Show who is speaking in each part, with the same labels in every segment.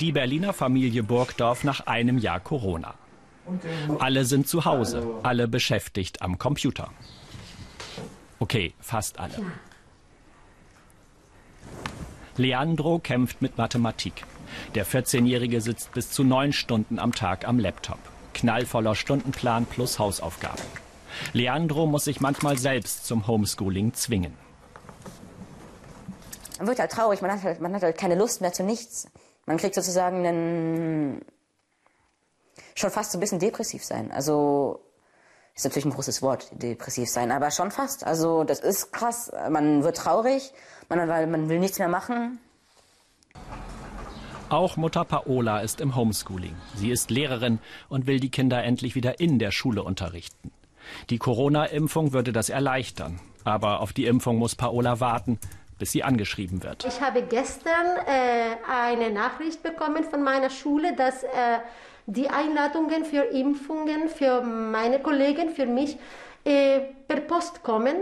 Speaker 1: Die Berliner Familie Burgdorf nach einem Jahr Corona. Alle sind zu Hause, alle beschäftigt am Computer. Okay, fast alle. Leandro kämpft mit Mathematik. Der 14-Jährige sitzt bis zu neun Stunden am Tag am Laptop. Knallvoller Stundenplan plus Hausaufgaben. Leandro muss sich manchmal selbst zum Homeschooling zwingen.
Speaker 2: Man wird halt traurig, man hat halt, man hat halt keine Lust mehr zu nichts. Man kriegt sozusagen einen, schon fast so ein bisschen depressiv sein. Also ist natürlich ein großes Wort, depressiv sein, aber schon fast. Also das ist krass. Man wird traurig, man, weil man will nichts mehr machen.
Speaker 1: Auch Mutter Paola ist im Homeschooling. Sie ist Lehrerin und will die Kinder endlich wieder in der Schule unterrichten. Die Corona-Impfung würde das erleichtern. Aber auf die Impfung muss Paola warten, bis sie angeschrieben wird.
Speaker 3: Ich habe gestern äh, eine Nachricht bekommen von meiner Schule, dass äh, die Einladungen für Impfungen für meine Kollegen, für mich, äh, per Post kommen.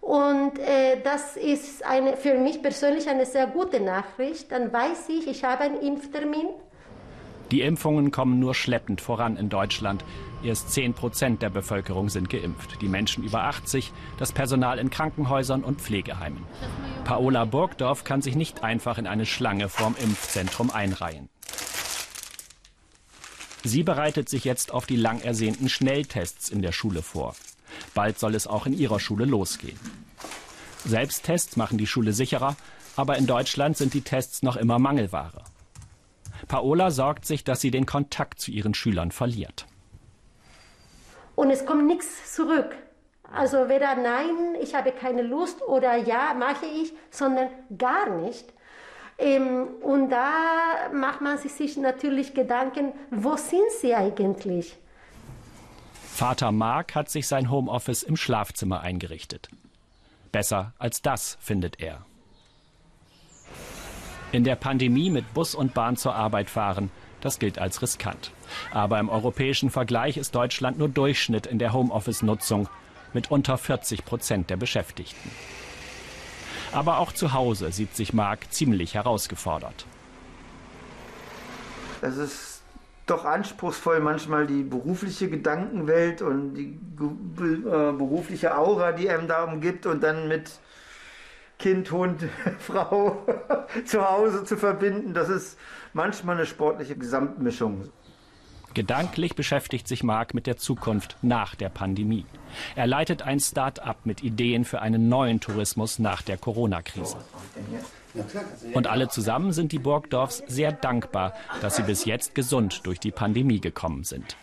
Speaker 3: Und äh, das ist eine, für mich persönlich eine sehr gute Nachricht. Dann weiß ich, ich habe einen Impftermin.
Speaker 1: Die Impfungen kommen nur schleppend voran in Deutschland. Erst 10 Prozent der Bevölkerung sind geimpft. Die Menschen über 80, das Personal in Krankenhäusern und Pflegeheimen. Paola Burgdorf kann sich nicht einfach in eine Schlange vorm Impfzentrum einreihen. Sie bereitet sich jetzt auf die lang ersehnten Schnelltests in der Schule vor. Bald soll es auch in ihrer Schule losgehen. Selbsttests machen die Schule sicherer, aber in Deutschland sind die Tests noch immer Mangelware. Paola sorgt sich, dass sie den Kontakt zu ihren Schülern verliert.
Speaker 3: Und es kommt nichts zurück. Also weder nein, ich habe keine Lust oder ja, mache ich, sondern gar nicht. Ähm, und da macht man sich natürlich Gedanken, wo sind sie eigentlich?
Speaker 1: Vater Mark hat sich sein Homeoffice im Schlafzimmer eingerichtet. Besser als das, findet er. In der Pandemie mit Bus und Bahn zur Arbeit fahren, das gilt als riskant. Aber im europäischen Vergleich ist Deutschland nur Durchschnitt in der Homeoffice-Nutzung mit unter 40 Prozent der Beschäftigten. Aber auch zu Hause sieht sich Marc ziemlich herausgefordert.
Speaker 4: Es ist doch anspruchsvoll, manchmal die berufliche Gedankenwelt und die äh, berufliche Aura, die einem da umgibt und dann mit Kind, Hund, Frau zu Hause zu verbinden. Das ist manchmal eine sportliche Gesamtmischung.
Speaker 1: Gedanklich beschäftigt sich Marc mit der Zukunft nach der Pandemie. Er leitet ein Start-up mit Ideen für einen neuen Tourismus nach der Corona-Krise. Und alle zusammen sind die Burgdorfs sehr dankbar, dass sie bis jetzt gesund durch die Pandemie gekommen sind.